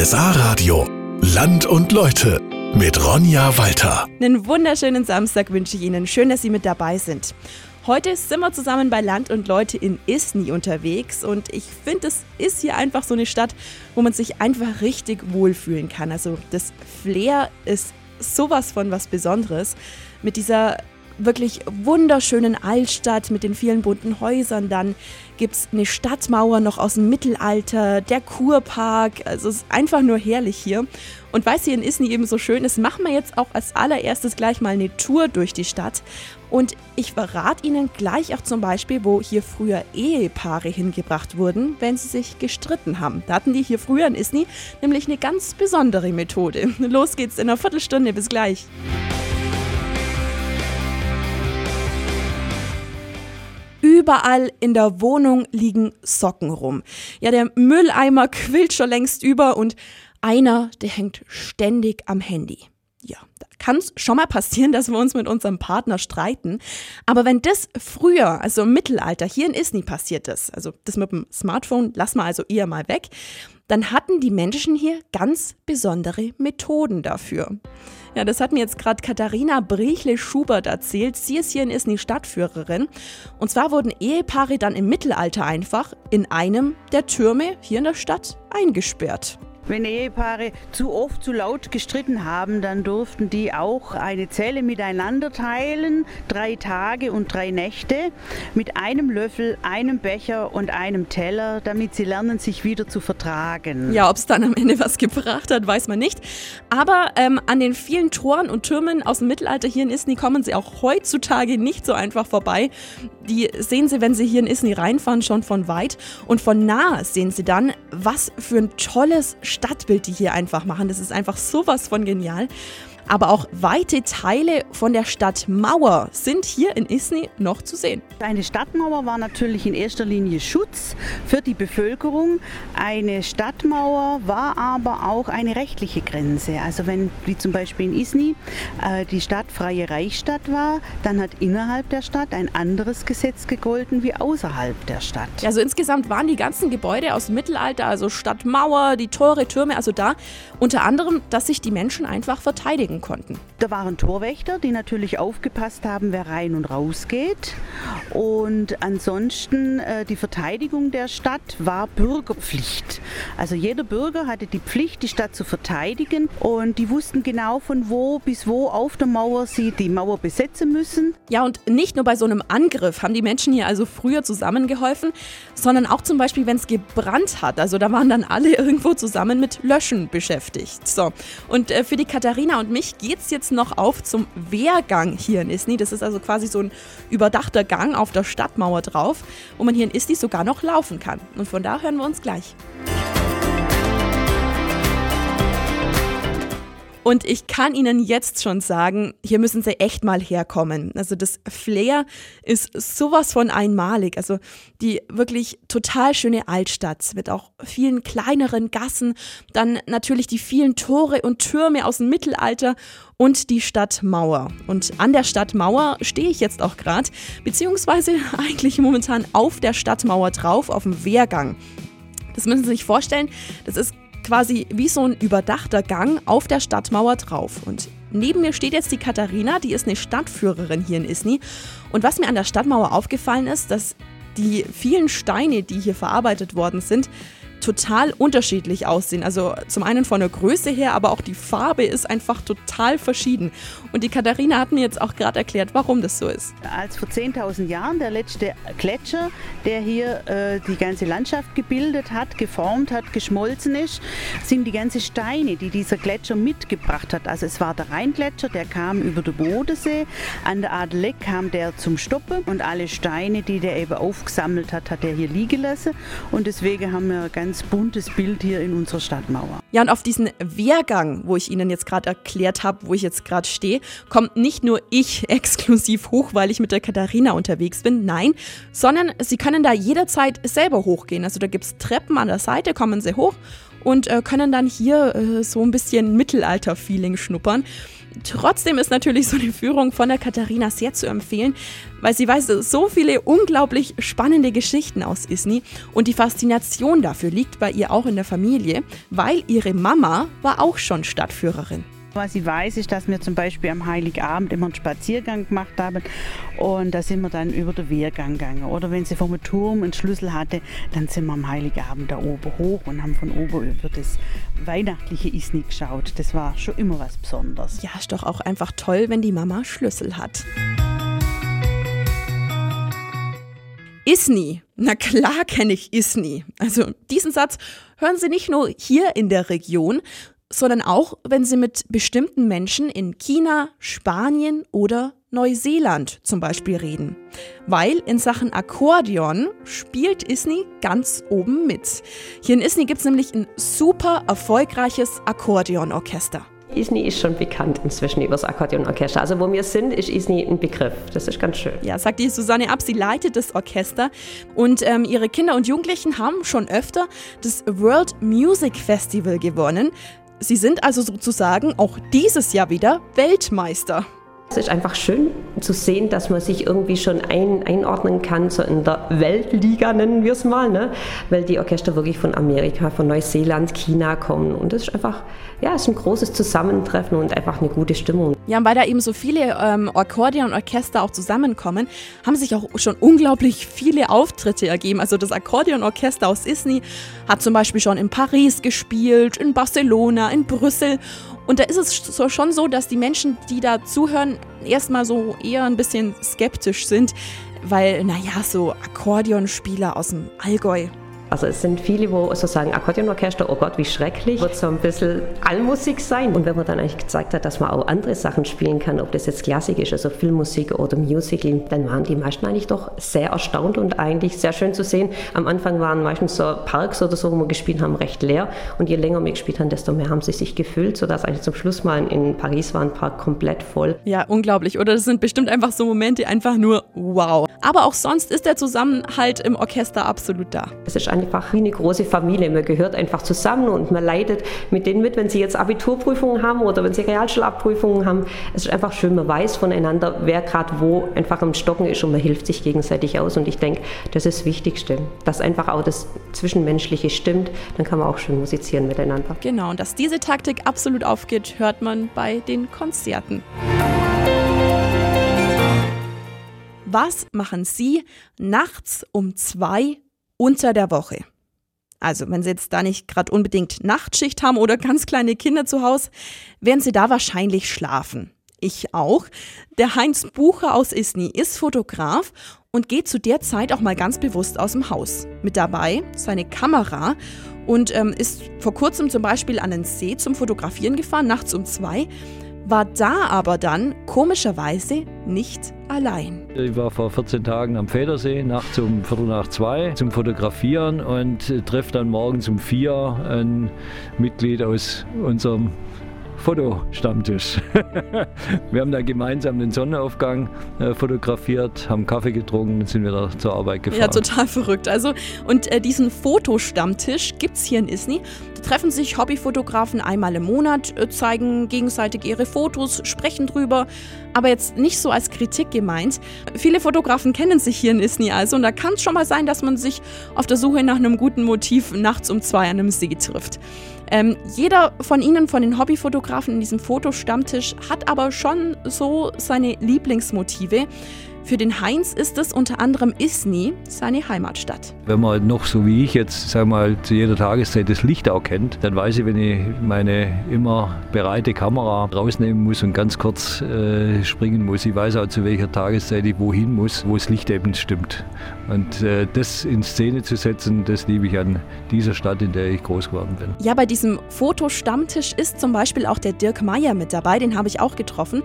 RSA Radio. Land und Leute mit Ronja Walter. Einen wunderschönen Samstag wünsche ich Ihnen. Schön, dass Sie mit dabei sind. Heute sind wir zusammen bei Land und Leute in Isny unterwegs und ich finde, es ist hier einfach so eine Stadt, wo man sich einfach richtig wohlfühlen kann. Also das Flair ist sowas von was Besonderes. Mit dieser wirklich wunderschönen Altstadt mit den vielen bunten Häusern. Dann gibt es eine Stadtmauer noch aus dem Mittelalter, der Kurpark. Also es ist einfach nur herrlich hier. Und weil es hier in Isny eben so schön ist, machen wir jetzt auch als allererstes gleich mal eine Tour durch die Stadt. Und ich verrate Ihnen gleich auch zum Beispiel, wo hier früher Ehepaare hingebracht wurden, wenn sie sich gestritten haben. Da hatten die hier früher in Isny nämlich eine ganz besondere Methode. Los geht's in einer Viertelstunde. Bis gleich. Überall in der Wohnung liegen Socken rum. Ja, der Mülleimer quillt schon längst über und einer, der hängt ständig am Handy. Ja, da kann es schon mal passieren, dass wir uns mit unserem Partner streiten. Aber wenn das früher, also im Mittelalter, hier in Isny passiert ist, also das mit dem Smartphone, lass mal also eher mal weg, dann hatten die Menschen hier ganz besondere Methoden dafür. Ja, das hat mir jetzt gerade Katharina Brechle-Schubert erzählt. Sie ist hier in Isny Stadtführerin. Und zwar wurden Ehepaare dann im Mittelalter einfach in einem der Türme hier in der Stadt eingesperrt. Wenn Ehepaare zu oft, zu laut gestritten haben, dann durften die auch eine Zelle miteinander teilen, drei Tage und drei Nächte, mit einem Löffel, einem Becher und einem Teller, damit sie lernen, sich wieder zu vertragen. Ja, ob es dann am Ende was gebracht hat, weiß man nicht. Aber ähm, an den vielen Toren und Türmen aus dem Mittelalter hier in Isny kommen sie auch heutzutage nicht so einfach vorbei. Die sehen sie, wenn sie hier in Isny reinfahren, schon von weit. Und von nah sehen sie dann, was für ein tolles Stadtbild die hier einfach machen. Das ist einfach sowas von genial aber auch weite Teile von der Stadtmauer sind hier in Isny noch zu sehen. Eine Stadtmauer war natürlich in erster Linie Schutz für die Bevölkerung. Eine Stadtmauer war aber auch eine rechtliche Grenze. Also wenn, wie zum Beispiel in Isny, äh, die Stadt freie Reichsstadt war, dann hat innerhalb der Stadt ein anderes Gesetz gegolten wie außerhalb der Stadt. Also insgesamt waren die ganzen Gebäude aus dem Mittelalter, also Stadtmauer, die Tore, Türme, also da unter anderem, dass sich die Menschen einfach verteidigen machen konnten. Da waren Torwächter, die natürlich aufgepasst haben, wer rein und raus geht. Und ansonsten äh, die Verteidigung der Stadt war Bürgerpflicht. Also jeder Bürger hatte die Pflicht, die Stadt zu verteidigen. Und die wussten genau von wo bis wo auf der Mauer sie die Mauer besetzen müssen. Ja, und nicht nur bei so einem Angriff haben die Menschen hier also früher zusammengeholfen, sondern auch zum Beispiel, wenn es gebrannt hat. Also da waren dann alle irgendwo zusammen mit Löschen beschäftigt. So, und äh, für die Katharina und mich geht es jetzt noch auf zum Wehrgang hier in Isny. Das ist also quasi so ein überdachter Gang auf der Stadtmauer drauf, wo man hier in Isny sogar noch laufen kann. Und von da hören wir uns gleich. Und ich kann Ihnen jetzt schon sagen, hier müssen Sie echt mal herkommen. Also das Flair ist sowas von einmalig. Also die wirklich total schöne Altstadt mit auch vielen kleineren Gassen, dann natürlich die vielen Tore und Türme aus dem Mittelalter und die Stadtmauer. Und an der Stadtmauer stehe ich jetzt auch gerade, beziehungsweise eigentlich momentan auf der Stadtmauer drauf, auf dem Wehrgang. Das müssen Sie sich vorstellen, das ist quasi wie so ein überdachter Gang auf der Stadtmauer drauf. Und neben mir steht jetzt die Katharina, die ist eine Stadtführerin hier in Isny. Und was mir an der Stadtmauer aufgefallen ist, dass die vielen Steine, die hier verarbeitet worden sind, total unterschiedlich aussehen. Also zum einen von der Größe her, aber auch die Farbe ist einfach total verschieden. Und die Katharina hat mir jetzt auch gerade erklärt, warum das so ist. Als vor 10.000 Jahren der letzte Gletscher, der hier äh, die ganze Landschaft gebildet hat, geformt hat, geschmolzen ist, sind die ganzen Steine, die dieser Gletscher mitgebracht hat. Also es war der Rheingletscher, der kam über den Bodensee, an der Adeleck kam der zum Stoppen und alle Steine, die der eben aufgesammelt hat, hat er hier liegen lassen. Und deswegen haben wir ganz ganz buntes Bild hier in unserer Stadtmauer. Ja, und auf diesen Wehrgang, wo ich Ihnen jetzt gerade erklärt habe, wo ich jetzt gerade stehe, kommt nicht nur ich exklusiv hoch, weil ich mit der Katharina unterwegs bin, nein, sondern Sie können da jederzeit selber hochgehen. Also da gibt es Treppen an der Seite, kommen Sie hoch und äh, können dann hier äh, so ein bisschen Mittelalter-Feeling schnuppern. Trotzdem ist natürlich so eine Führung von der Katharina sehr zu empfehlen, weil sie weiß so viele unglaublich spannende Geschichten aus Isny und die Faszination dafür liegt bei ihr auch in der Familie, weil ihre Mama war auch schon Stadtführerin. Was ich weiß, ist, dass wir zum Beispiel am Heiligabend immer einen Spaziergang gemacht haben und da sind wir dann über den Wehrgang gegangen. Oder wenn sie vom Turm einen Schlüssel hatte, dann sind wir am Heiligabend da oben hoch und haben von oben über das weihnachtliche Isni geschaut. Das war schon immer was Besonderes. Ja, ist doch auch einfach toll, wenn die Mama Schlüssel hat. Isni. Na klar kenne ich Isni. Also diesen Satz hören Sie nicht nur hier in der Region, sondern auch, wenn Sie mit bestimmten Menschen in China, Spanien oder Neuseeland zum Beispiel reden. Weil in Sachen Akkordeon spielt Isni ganz oben mit. Hier in Isni gibt es nämlich ein super erfolgreiches Akkordeonorchester. Isni ist schon bekannt inzwischen über das Akkordeonorchester. Also wo wir sind, ist Isni ein Begriff. Das ist ganz schön. Ja, sagt die Susanne Ab. Sie leitet das Orchester und ähm, ihre Kinder und Jugendlichen haben schon öfter das World Music Festival gewonnen. Sie sind also sozusagen auch dieses Jahr wieder Weltmeister. Es ist einfach schön zu sehen, dass man sich irgendwie schon ein, einordnen kann, so in der Weltliga nennen wir es mal, ne? weil die Orchester wirklich von Amerika, von Neuseeland, China kommen. Und das ist einfach, ja, es ist ein großes Zusammentreffen und einfach eine gute Stimmung. Ja, und weil da eben so viele ähm, Akkordeonorchester auch zusammenkommen, haben sich auch schon unglaublich viele Auftritte ergeben. Also das Akkordeonorchester aus Isny hat zum Beispiel schon in Paris gespielt, in Barcelona, in Brüssel. Und da ist es schon so, dass die Menschen, die da zuhören, erstmal so eher ein bisschen skeptisch sind, weil, naja, so Akkordeonspieler aus dem Allgäu, also es sind viele, wo so sagen, Akkordeonorchester, oh Gott, wie schrecklich, wird so ein bisschen Allmusik sein. Und wenn man dann eigentlich gezeigt hat, dass man auch andere Sachen spielen kann, ob das jetzt Klassik ist, also Filmmusik oder Musical, dann waren die meisten eigentlich doch sehr erstaunt und eigentlich sehr schön zu sehen. Am Anfang waren meistens so Parks oder so, wo wir gespielt haben, recht leer. Und je länger wir gespielt haben, desto mehr haben sie sich gefüllt, sodass eigentlich zum Schluss mal in Paris war ein Park komplett voll. Ja, unglaublich. Oder das sind bestimmt einfach so Momente, einfach nur wow. Aber auch sonst ist der Zusammenhalt im Orchester absolut da. Es ist einfach wie eine große Familie. Man gehört einfach zusammen und man leidet mit denen mit, wenn sie jetzt Abiturprüfungen haben oder wenn sie Realschulabprüfungen haben. Es ist einfach schön, man weiß voneinander, wer gerade wo einfach im Stocken ist und man hilft sich gegenseitig aus. Und ich denke, das ist das Wichtigste, dass einfach auch das Zwischenmenschliche stimmt. Dann kann man auch schön musizieren miteinander. Genau, und dass diese Taktik absolut aufgeht, hört man bei den Konzerten. Was machen Sie nachts um zwei unter der Woche? Also, wenn Sie jetzt da nicht gerade unbedingt Nachtschicht haben oder ganz kleine Kinder zu Hause, werden Sie da wahrscheinlich schlafen. Ich auch. Der Heinz Bucher aus Isny ist Fotograf und geht zu der Zeit auch mal ganz bewusst aus dem Haus. Mit dabei seine Kamera und ähm, ist vor kurzem zum Beispiel an den See zum Fotografieren gefahren, nachts um zwei war da aber dann komischerweise nicht allein. Ich war vor 14 Tagen am Federsee, nachts um Viertel nach zwei zum Fotografieren und treffe dann morgens um vier ein Mitglied aus unserem Fotostammtisch. wir haben da gemeinsam den Sonnenaufgang äh, fotografiert, haben Kaffee getrunken und sind wieder zur Arbeit gefahren. Ja, total verrückt. Also, und äh, diesen Fotostammtisch gibt es hier in Isny. Treffen sich Hobbyfotografen einmal im Monat, äh, zeigen gegenseitig ihre Fotos, sprechen drüber, aber jetzt nicht so als Kritik gemeint. Viele Fotografen kennen sich hier in Isny also und da kann es schon mal sein, dass man sich auf der Suche nach einem guten Motiv nachts um zwei an einem See trifft. Ähm, jeder von Ihnen, von den Hobbyfotografen in diesem Fotostammtisch, hat aber schon so seine Lieblingsmotive. Für den Heinz ist es unter anderem Isny, seine Heimatstadt. Wenn man noch so wie ich jetzt, sag mal, zu jeder Tageszeit das Licht auch kennt, dann weiß ich, wenn ich meine immer bereite Kamera rausnehmen muss und ganz kurz äh, springen muss, ich weiß auch zu welcher Tageszeit ich wohin muss, wo das Licht eben stimmt. Und äh, das in Szene zu setzen, das liebe ich an dieser Stadt, in der ich groß geworden bin. Ja, bei diesem Fotostammtisch ist zum Beispiel auch der Dirk Meyer mit dabei, den habe ich auch getroffen.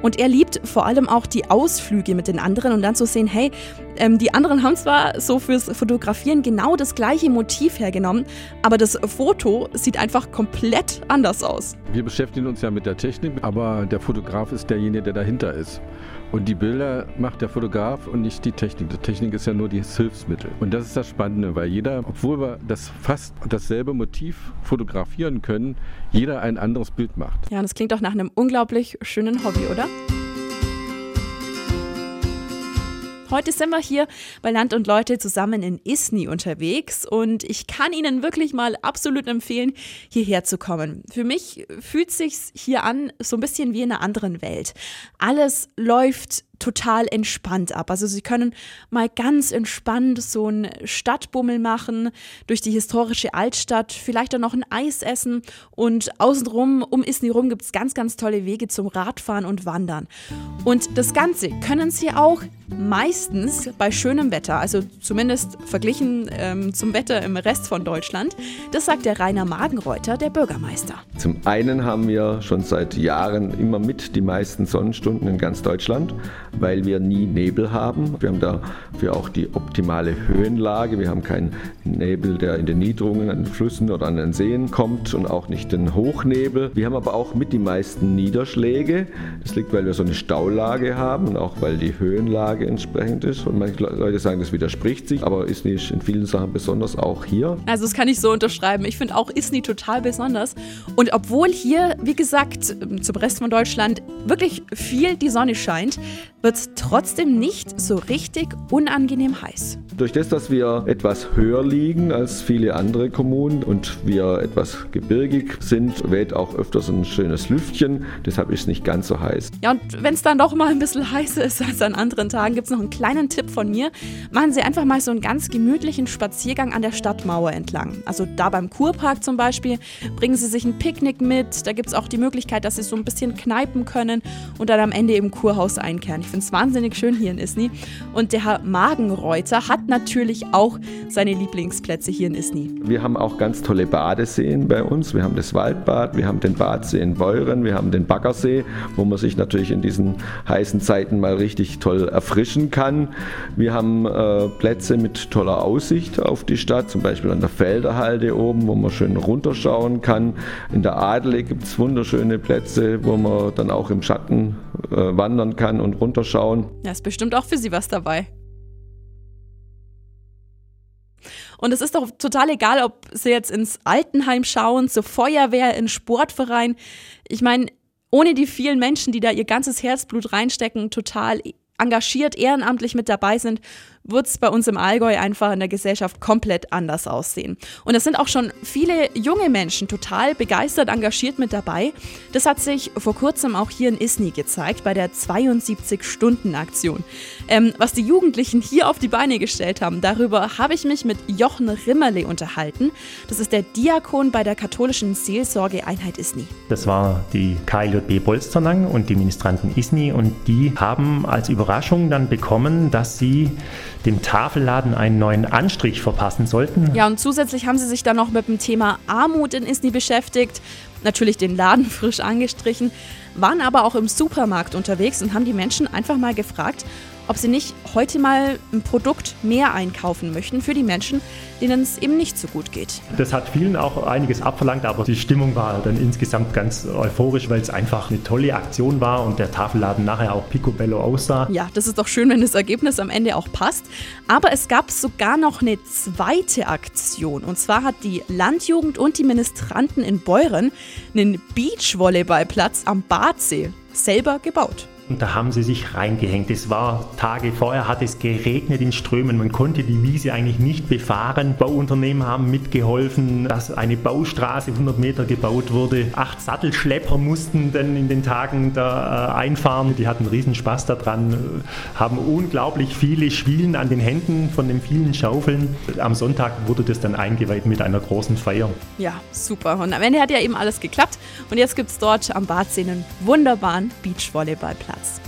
Und er liebt vor allem auch die Ausflüge mit den anderen und dann zu sehen, hey, ähm, die anderen haben zwar so fürs Fotografieren genau das gleiche Motiv hergenommen, aber das Foto sieht einfach komplett anders aus. Wir beschäftigen uns ja mit der Technik, aber der Fotograf ist derjenige, der dahinter ist. Und die Bilder macht der Fotograf und nicht die Technik. Die Technik ist ja nur das Hilfsmittel. Und das ist das Spannende, weil jeder, obwohl wir das fast dasselbe Motiv fotografieren können, jeder ein anderes Bild macht. Ja, und das klingt doch nach einem unglaublich schönen Hobby, oder? Heute sind wir hier bei Land und Leute zusammen in Isny unterwegs und ich kann Ihnen wirklich mal absolut empfehlen, hierher zu kommen. Für mich fühlt sich's hier an so ein bisschen wie in einer anderen Welt. Alles läuft total entspannt ab. Also sie können mal ganz entspannt so einen Stadtbummel machen, durch die historische Altstadt, vielleicht dann noch ein Eis essen und außenrum, um Isny rum, gibt es ganz, ganz tolle Wege zum Radfahren und Wandern. Und das Ganze können sie auch meistens bei schönem Wetter, also zumindest verglichen ähm, zum Wetter im Rest von Deutschland. Das sagt der Rainer Magenreuter, der Bürgermeister. Zum einen haben wir schon seit Jahren immer mit die meisten Sonnenstunden in ganz Deutschland weil wir nie Nebel haben. Wir haben dafür auch die optimale Höhenlage. Wir haben keinen Nebel, der in den Niederungen an den Flüssen oder an den Seen kommt und auch nicht den Hochnebel. Wir haben aber auch mit die meisten Niederschläge. Das liegt, weil wir so eine Staulage haben und auch weil die Höhenlage entsprechend ist. Und manche Leute sagen, das widerspricht sich, aber ist nicht in vielen Sachen besonders auch hier. Also das kann ich so unterschreiben. Ich finde auch Isny total besonders. Und obwohl hier, wie gesagt, zum Rest von Deutschland wirklich viel die Sonne scheint, wird es trotzdem nicht so richtig unangenehm heiß. Durch das, dass wir etwas höher liegen als viele andere Kommunen und wir etwas gebirgig sind, weht auch öfters ein schönes Lüftchen. Deshalb ist es nicht ganz so heiß. Ja, und wenn es dann doch mal ein bisschen heißer ist als an anderen Tagen, gibt es noch einen kleinen Tipp von mir. Machen Sie einfach mal so einen ganz gemütlichen Spaziergang an der Stadtmauer entlang. Also da beim Kurpark zum Beispiel, bringen Sie sich ein Picknick mit. Da gibt es auch die Möglichkeit, dass Sie so ein bisschen kneipen können und dann am Ende im Kurhaus einkehren. Ich finde es wahnsinnig schön hier in Isny. Und der Herr Magenreuter hat natürlich auch seine Lieblingsplätze hier in Isny. Wir haben auch ganz tolle Badeseen bei uns. Wir haben das Waldbad, wir haben den Badsee in Beuren, wir haben den Baggersee, wo man sich natürlich in diesen heißen Zeiten mal richtig toll erfrischen kann. Wir haben äh, Plätze mit toller Aussicht auf die Stadt, zum Beispiel an der Felderhalde oben, wo man schön runterschauen kann. In der Adele gibt es wunderschöne Plätze, wo man dann auch im Schatten wandern kann und runterschauen. Ja, ist bestimmt auch für Sie was dabei. Und es ist doch total egal, ob sie jetzt ins Altenheim schauen, zur Feuerwehr, in Sportverein. Ich meine, ohne die vielen Menschen, die da ihr ganzes Herzblut reinstecken, total engagiert, ehrenamtlich mit dabei sind, wird es bei uns im Allgäu einfach in der Gesellschaft komplett anders aussehen. Und es sind auch schon viele junge Menschen total begeistert engagiert mit dabei. Das hat sich vor kurzem auch hier in Isny gezeigt bei der 72-Stunden-Aktion. Ähm, was die Jugendlichen hier auf die Beine gestellt haben, darüber habe ich mich mit Jochen Rimmerle unterhalten. Das ist der Diakon bei der katholischen Seelsorgeeinheit Isny. Das war die KLJB Bolsternang und die Ministranten Isny und die haben als Überraschung dann bekommen, dass sie dem Tafelladen einen neuen Anstrich verpassen sollten. Ja, und zusätzlich haben sie sich dann noch mit dem Thema Armut in Isny beschäftigt, natürlich den Laden frisch angestrichen, waren aber auch im Supermarkt unterwegs und haben die Menschen einfach mal gefragt, ob sie nicht heute mal ein Produkt mehr einkaufen möchten für die Menschen, denen es eben nicht so gut geht. Das hat vielen auch einiges abverlangt, aber die Stimmung war dann insgesamt ganz euphorisch, weil es einfach eine tolle Aktion war und der Tafelladen nachher auch picobello aussah. Ja, das ist doch schön, wenn das Ergebnis am Ende auch passt. Aber es gab sogar noch eine zweite Aktion. Und zwar hat die Landjugend und die Ministranten in Beuren einen Beachvolleyballplatz am Badsee selber gebaut. Und da haben sie sich reingehängt. Es war Tage vorher, hat es geregnet in Strömen. Man konnte die Wiese eigentlich nicht befahren. Bauunternehmen haben mitgeholfen, dass eine Baustraße 100 Meter gebaut wurde. Acht Sattelschlepper mussten dann in den Tagen da äh, einfahren. Die hatten riesen Spaß daran, haben unglaublich viele Schwielen an den Händen von den vielen Schaufeln. Am Sonntag wurde das dann eingeweiht mit einer großen Feier. Ja, super. Und am Ende hat ja eben alles geklappt. Und jetzt gibt es dort am Badsee einen wunderbaren Beachvolleyballplatz. Platz.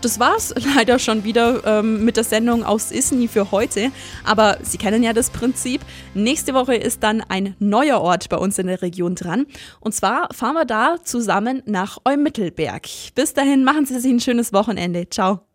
Das war's leider schon wieder ähm, mit der Sendung aus Isny für heute. Aber Sie kennen ja das Prinzip. Nächste Woche ist dann ein neuer Ort bei uns in der Region dran. Und zwar fahren wir da zusammen nach Eumittelberg. Bis dahin machen Sie sich ein schönes Wochenende. Ciao.